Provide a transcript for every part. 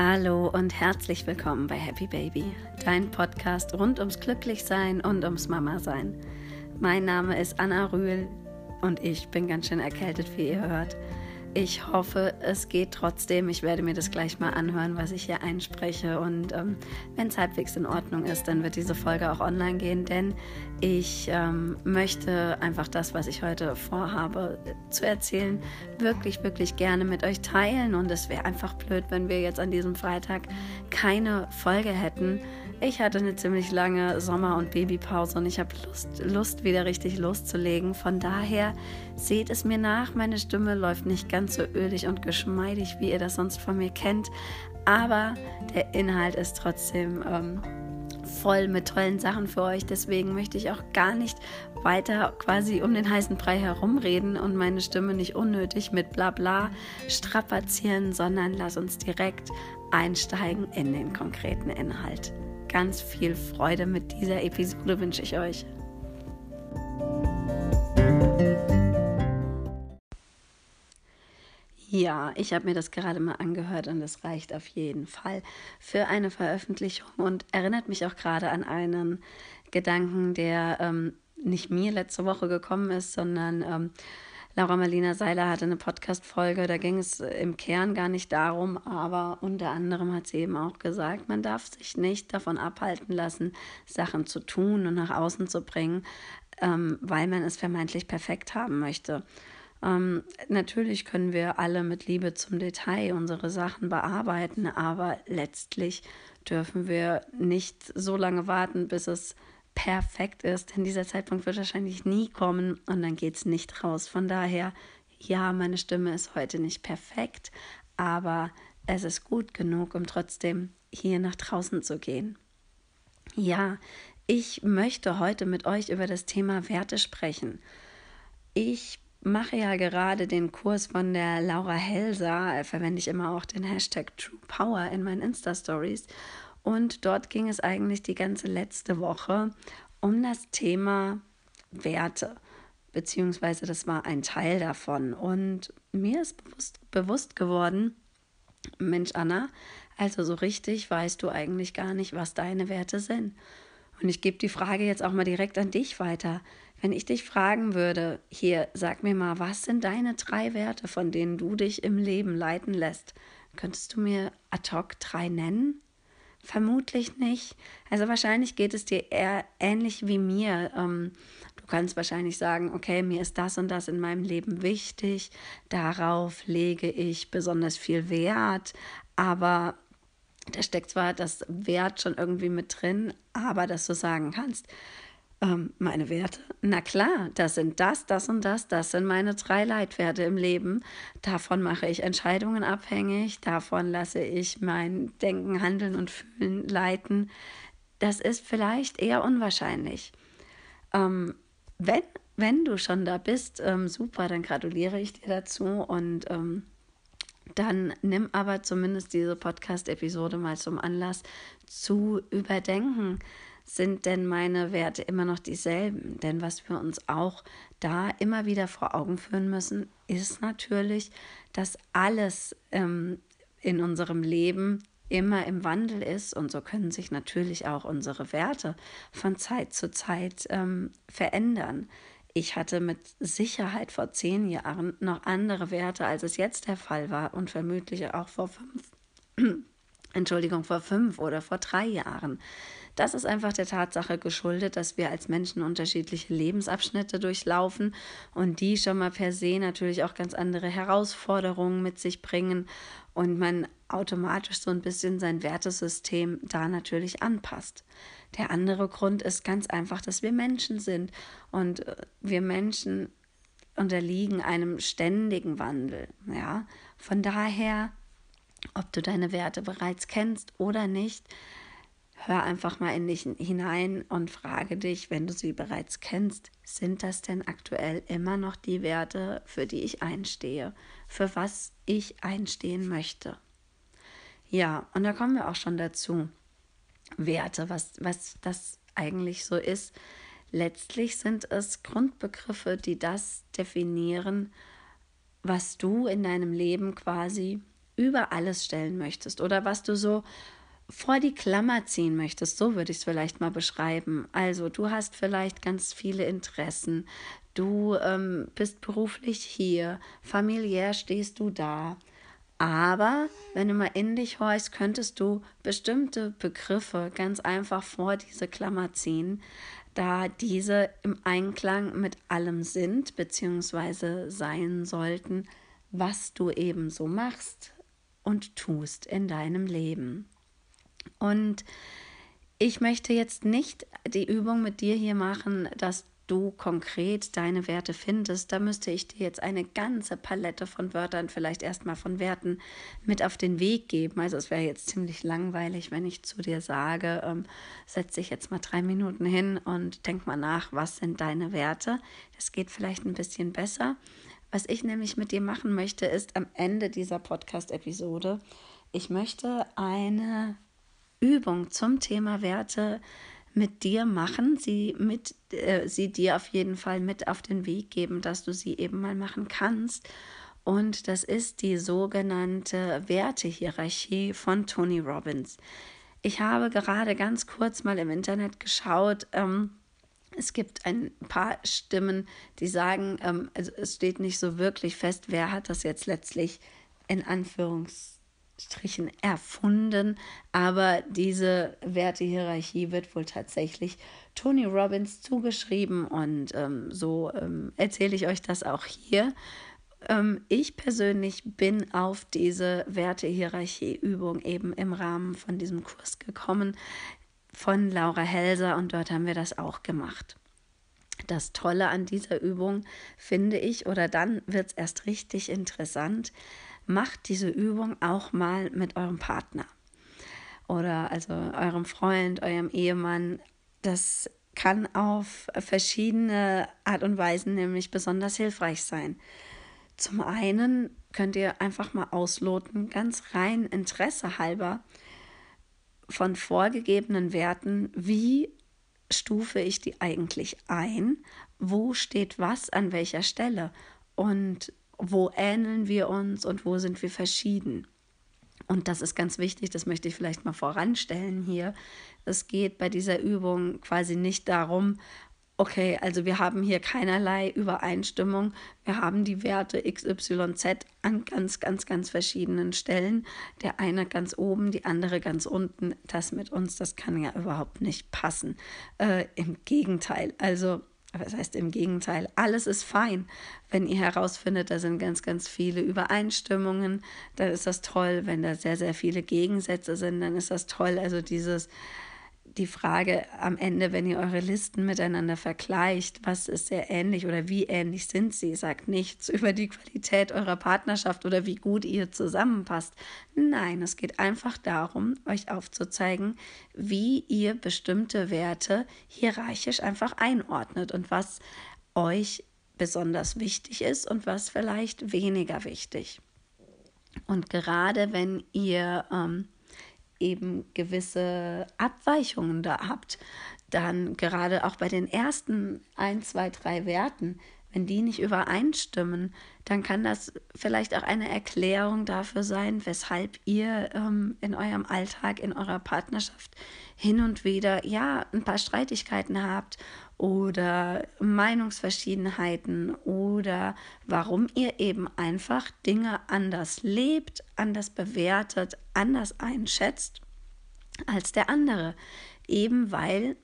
Hallo und herzlich willkommen bei Happy Baby, dein Podcast rund ums Glücklichsein und ums Mama-Sein. Mein Name ist Anna Rühl und ich bin ganz schön erkältet, wie ihr hört. Ich hoffe, es geht trotzdem. Ich werde mir das gleich mal anhören, was ich hier einspreche. Und ähm, wenn es halbwegs in Ordnung ist, dann wird diese Folge auch online gehen, denn ich ähm, möchte einfach das, was ich heute vorhabe zu erzählen, wirklich, wirklich gerne mit euch teilen. Und es wäre einfach blöd, wenn wir jetzt an diesem Freitag keine Folge hätten. Ich hatte eine ziemlich lange Sommer- und Babypause und ich habe Lust, Lust, wieder richtig loszulegen. Von daher seht es mir nach, meine Stimme läuft nicht ganz so ölig und geschmeidig, wie ihr das sonst von mir kennt, aber der Inhalt ist trotzdem ähm, voll mit tollen Sachen für euch. Deswegen möchte ich auch gar nicht weiter quasi um den heißen Brei herumreden und meine Stimme nicht unnötig mit Blabla strapazieren, sondern lass uns direkt einsteigen in den konkreten Inhalt ganz viel Freude mit dieser Episode wünsche ich euch. Ja, ich habe mir das gerade mal angehört und es reicht auf jeden Fall für eine Veröffentlichung und erinnert mich auch gerade an einen Gedanken, der ähm, nicht mir letzte Woche gekommen ist, sondern ähm, Laura Marlina Seiler hatte eine Podcast-Folge, da ging es im Kern gar nicht darum, aber unter anderem hat sie eben auch gesagt, man darf sich nicht davon abhalten lassen, Sachen zu tun und nach außen zu bringen, ähm, weil man es vermeintlich perfekt haben möchte. Ähm, natürlich können wir alle mit Liebe zum Detail unsere Sachen bearbeiten, aber letztlich dürfen wir nicht so lange warten, bis es perfekt ist, denn dieser Zeitpunkt wird wahrscheinlich nie kommen und dann geht es nicht raus. Von daher, ja, meine Stimme ist heute nicht perfekt, aber es ist gut genug, um trotzdem hier nach draußen zu gehen. Ja, ich möchte heute mit euch über das Thema Werte sprechen. Ich mache ja gerade den Kurs von der Laura Helser, verwende ich immer auch den Hashtag True Power in meinen Insta-Stories. Und dort ging es eigentlich die ganze letzte Woche um das Thema Werte, beziehungsweise das war ein Teil davon. Und mir ist bewusst, bewusst geworden, Mensch, Anna, also so richtig weißt du eigentlich gar nicht, was deine Werte sind. Und ich gebe die Frage jetzt auch mal direkt an dich weiter. Wenn ich dich fragen würde, hier, sag mir mal, was sind deine drei Werte, von denen du dich im Leben leiten lässt? Könntest du mir ad hoc drei nennen? Vermutlich nicht. Also wahrscheinlich geht es dir eher ähnlich wie mir. Ähm, du kannst wahrscheinlich sagen, okay, mir ist das und das in meinem Leben wichtig, darauf lege ich besonders viel Wert, aber da steckt zwar das Wert schon irgendwie mit drin, aber dass du sagen kannst, ähm, meine Werte? Na klar, das sind das, das und das, das sind meine drei Leitwerte im Leben. Davon mache ich Entscheidungen abhängig, davon lasse ich mein Denken, Handeln und Fühlen leiten. Das ist vielleicht eher unwahrscheinlich. Ähm, wenn, wenn du schon da bist, ähm, super, dann gratuliere ich dir dazu und ähm, dann nimm aber zumindest diese Podcast-Episode mal zum Anlass zu überdenken sind denn meine Werte immer noch dieselben? Denn was wir uns auch da immer wieder vor Augen führen müssen, ist natürlich, dass alles ähm, in unserem Leben immer im Wandel ist und so können sich natürlich auch unsere Werte von Zeit zu Zeit ähm, verändern. Ich hatte mit Sicherheit vor zehn Jahren noch andere Werte, als es jetzt der Fall war und vermutlich auch vor fünf, Entschuldigung, vor fünf oder vor drei Jahren. Das ist einfach der Tatsache geschuldet, dass wir als Menschen unterschiedliche Lebensabschnitte durchlaufen und die schon mal per se natürlich auch ganz andere Herausforderungen mit sich bringen und man automatisch so ein bisschen sein Wertesystem da natürlich anpasst. Der andere Grund ist ganz einfach, dass wir Menschen sind und äh, wir Menschen unterliegen einem ständigen Wandel. Ja, von daher, ob du deine Werte bereits kennst oder nicht, hör einfach mal in dich hinein und frage dich, wenn du sie bereits kennst, sind das denn aktuell immer noch die Werte, für die ich einstehe, für was ich einstehen möchte? Ja, und da kommen wir auch schon dazu. Werte, was, was das eigentlich so ist. Letztlich sind es Grundbegriffe, die das definieren, was du in deinem Leben quasi über alles stellen möchtest oder was du so vor die Klammer ziehen möchtest, so würde ich es vielleicht mal beschreiben. Also du hast vielleicht ganz viele Interessen, du ähm, bist beruflich hier, familiär stehst du da. Aber wenn du mal in dich horchst, könntest du bestimmte Begriffe ganz einfach vor diese Klammer ziehen, da diese im Einklang mit allem sind bzw. sein sollten, was du eben so machst und tust in deinem Leben. Und ich möchte jetzt nicht die Übung mit dir hier machen, dass du konkret deine Werte findest. Da müsste ich dir jetzt eine ganze Palette von Wörtern, vielleicht erstmal von Werten mit auf den Weg geben. Also es wäre jetzt ziemlich langweilig, wenn ich zu dir sage, ähm, setz dich jetzt mal drei Minuten hin und denk mal nach, was sind deine Werte. Das geht vielleicht ein bisschen besser. Was ich nämlich mit dir machen möchte, ist am Ende dieser Podcast-Episode, ich möchte eine Übung zum Thema Werte mit dir machen, sie mit äh, sie dir auf jeden Fall mit auf den Weg geben, dass du sie eben mal machen kannst. Und das ist die sogenannte Wertehierarchie von Tony Robbins. Ich habe gerade ganz kurz mal im Internet geschaut. Ähm, es gibt ein paar Stimmen, die sagen, ähm, also es steht nicht so wirklich fest, wer hat das jetzt letztlich in Anführungszeichen Strichen erfunden, aber diese Wertehierarchie wird wohl tatsächlich Tony Robbins zugeschrieben und ähm, so ähm, erzähle ich euch das auch hier. Ähm, ich persönlich bin auf diese Wertehierarchie-Übung eben im Rahmen von diesem Kurs gekommen von Laura Helser und dort haben wir das auch gemacht. Das Tolle an dieser Übung finde ich, oder dann wird es erst richtig interessant, macht diese Übung auch mal mit eurem Partner oder also eurem Freund, eurem Ehemann. Das kann auf verschiedene Art und Weisen nämlich besonders hilfreich sein. Zum einen könnt ihr einfach mal ausloten, ganz rein Interesse halber von vorgegebenen Werten, wie stufe ich die eigentlich ein, wo steht was an welcher Stelle und wo ähneln wir uns und wo sind wir verschieden. Und das ist ganz wichtig, das möchte ich vielleicht mal voranstellen hier. Es geht bei dieser Übung quasi nicht darum, okay, also wir haben hier keinerlei Übereinstimmung. Wir haben die Werte XYZ an ganz, ganz, ganz verschiedenen Stellen. Der eine ganz oben, die andere ganz unten. Das mit uns, das kann ja überhaupt nicht passen. Äh, Im Gegenteil, also das heißt im Gegenteil, alles ist fein. Wenn ihr herausfindet, da sind ganz, ganz viele Übereinstimmungen, dann ist das toll. Wenn da sehr, sehr viele Gegensätze sind, dann ist das toll. Also dieses die Frage am Ende, wenn ihr eure Listen miteinander vergleicht, was ist sehr ähnlich oder wie ähnlich sind sie, sagt nichts über die Qualität eurer Partnerschaft oder wie gut ihr zusammenpasst. Nein, es geht einfach darum, euch aufzuzeigen, wie ihr bestimmte Werte hierarchisch einfach einordnet und was euch besonders wichtig ist und was vielleicht weniger wichtig. Und gerade wenn ihr ähm, eben gewisse Abweichungen da habt, dann gerade auch bei den ersten ein, zwei, drei Werten, wenn die nicht übereinstimmen, dann kann das vielleicht auch eine Erklärung dafür sein, weshalb ihr ähm, in eurem Alltag, in eurer Partnerschaft hin und wieder ja ein paar Streitigkeiten habt oder Meinungsverschiedenheiten oder warum ihr eben einfach Dinge anders lebt, anders bewertet, anders einschätzt als der andere. Eben weil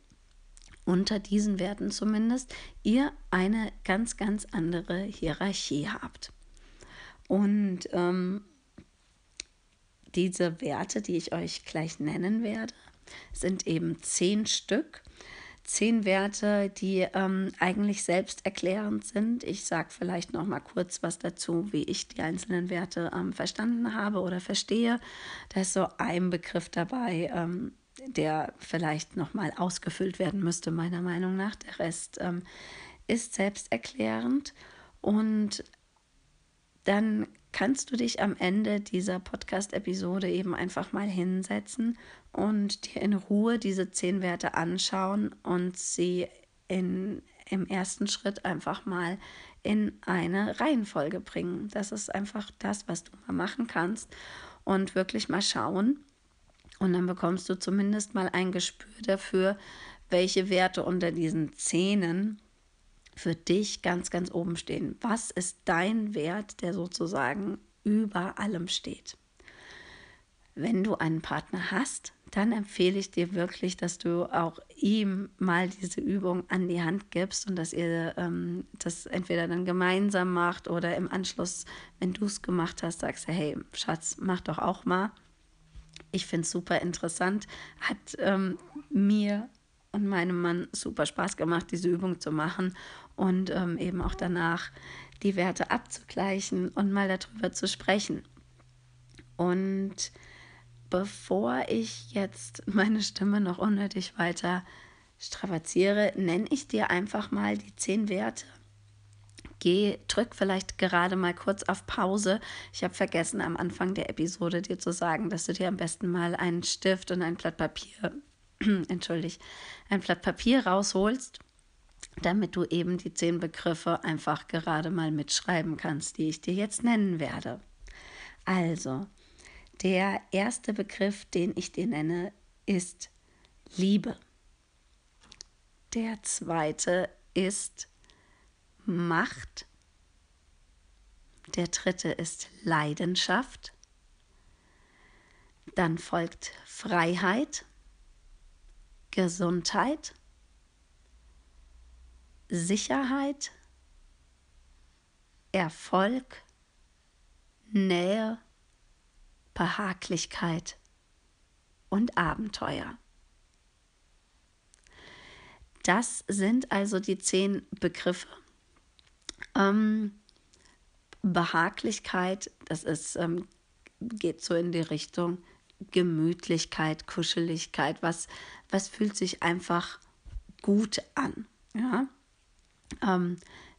unter diesen Werten zumindest ihr eine ganz, ganz andere Hierarchie habt. Und ähm, diese Werte, die ich euch gleich nennen werde, sind eben zehn Stück zehn Werte, die ähm, eigentlich selbsterklärend sind. Ich sage vielleicht noch mal kurz was dazu, wie ich die einzelnen Werte ähm, verstanden habe oder verstehe. Da ist so ein Begriff dabei, ähm, der vielleicht noch mal ausgefüllt werden müsste, meiner Meinung nach. Der Rest ähm, ist selbsterklärend und dann kannst du dich am Ende dieser Podcast-Episode eben einfach mal hinsetzen und dir in Ruhe diese zehn Werte anschauen und sie in im ersten Schritt einfach mal in eine Reihenfolge bringen. Das ist einfach das, was du mal machen kannst und wirklich mal schauen. Und dann bekommst du zumindest mal ein Gespür dafür, welche Werte unter diesen Zähnen für dich ganz, ganz oben stehen. Was ist dein Wert, der sozusagen über allem steht? Wenn du einen Partner hast, dann empfehle ich dir wirklich, dass du auch ihm mal diese Übung an die Hand gibst und dass ihr ähm, das entweder dann gemeinsam macht oder im Anschluss, wenn du es gemacht hast, sagst du, hey Schatz, mach doch auch mal. Ich finde es super interessant, hat ähm, mir und meinem Mann super Spaß gemacht, diese Übung zu machen und ähm, eben auch danach die Werte abzugleichen und mal darüber zu sprechen. Und bevor ich jetzt meine Stimme noch unnötig weiter strapaziere, nenne ich dir einfach mal die zehn Werte. Geh, drück vielleicht gerade mal kurz auf Pause. Ich habe vergessen, am Anfang der Episode dir zu sagen, dass du dir am besten mal einen Stift und ein Blatt Papier, entschuldig, ein Blatt Papier rausholst, damit du eben die zehn Begriffe einfach gerade mal mitschreiben kannst, die ich dir jetzt nennen werde. Also, der erste Begriff, den ich dir nenne, ist Liebe. Der zweite ist Macht. Der dritte ist Leidenschaft. Dann folgt Freiheit, Gesundheit, Sicherheit, Erfolg, Nähe Behaglichkeit und Abenteuer. Das sind also die zehn Begriffe. Ähm, Behaglichkeit, das ist, ähm, geht so in die Richtung Gemütlichkeit, Kuscheligkeit, was, was fühlt sich einfach gut an. Ja? Ähm,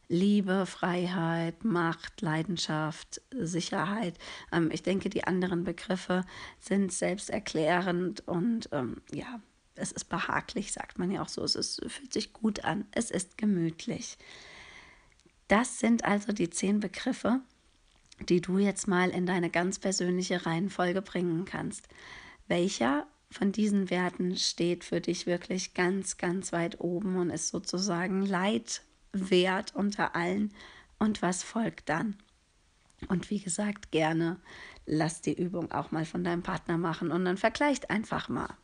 Liebe, Freiheit, Macht, Leidenschaft, Sicherheit. Ähm, ich denke, die anderen Begriffe sind selbsterklärend und ähm, ja, es ist behaglich, sagt man ja auch so. Es ist, fühlt sich gut an. Es ist gemütlich. Das sind also die zehn Begriffe, die du jetzt mal in deine ganz persönliche Reihenfolge bringen kannst. Welcher von diesen Werten steht für dich wirklich ganz, ganz weit oben und ist sozusagen Leit wert unter allen und was folgt dann. Und wie gesagt, gerne lass die Übung auch mal von deinem Partner machen und dann vergleicht einfach mal.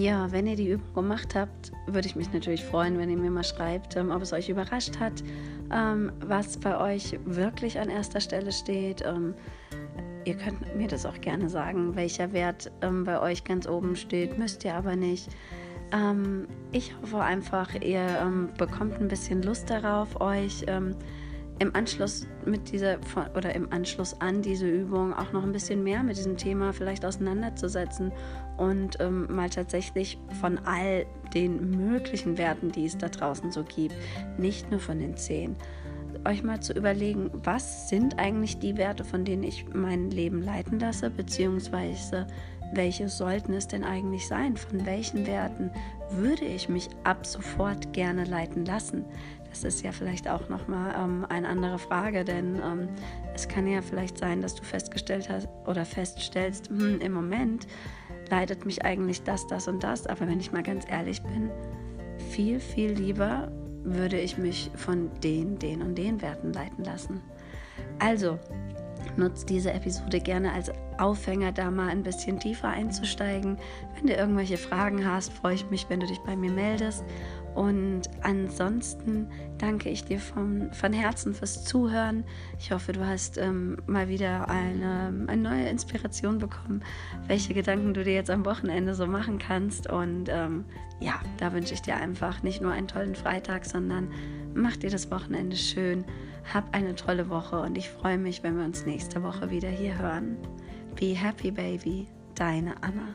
Ja, wenn ihr die Übung gemacht habt, würde ich mich natürlich freuen, wenn ihr mir mal schreibt, ähm, ob es euch überrascht hat, ähm, was bei euch wirklich an erster Stelle steht. Ihr könnt mir das auch gerne sagen, welcher Wert ähm, bei euch ganz oben steht, müsst ihr aber nicht. Ähm, ich hoffe einfach, ihr ähm, bekommt ein bisschen Lust darauf, euch ähm, im Anschluss mit dieser oder im Anschluss an diese Übung auch noch ein bisschen mehr mit diesem Thema vielleicht auseinanderzusetzen und ähm, mal tatsächlich von all den möglichen Werten, die es da draußen so gibt, nicht nur von den zehn, euch mal zu überlegen, was sind eigentlich die Werte, von denen ich mein Leben leiten lasse, beziehungsweise welche sollten es denn eigentlich sein? Von welchen Werten würde ich mich ab sofort gerne leiten lassen? Das ist ja vielleicht auch nochmal ähm, eine andere Frage, denn ähm, es kann ja vielleicht sein, dass du festgestellt hast oder feststellst, hm, im Moment leitet mich eigentlich das, das und das, aber wenn ich mal ganz ehrlich bin, viel, viel lieber würde ich mich von den, den und den Werten leiten lassen. Also, nutzt diese Episode gerne als Aufhänger, da mal ein bisschen tiefer einzusteigen. Wenn du irgendwelche Fragen hast, freue ich mich, wenn du dich bei mir meldest. Und ansonsten danke ich dir von, von Herzen fürs Zuhören. Ich hoffe, du hast ähm, mal wieder eine, eine neue Inspiration bekommen, welche Gedanken du dir jetzt am Wochenende so machen kannst. Und ähm, ja, da wünsche ich dir einfach nicht nur einen tollen Freitag, sondern mach dir das Wochenende schön. Hab eine tolle Woche und ich freue mich, wenn wir uns nächste Woche wieder hier hören. Be happy, baby. Deine Anna.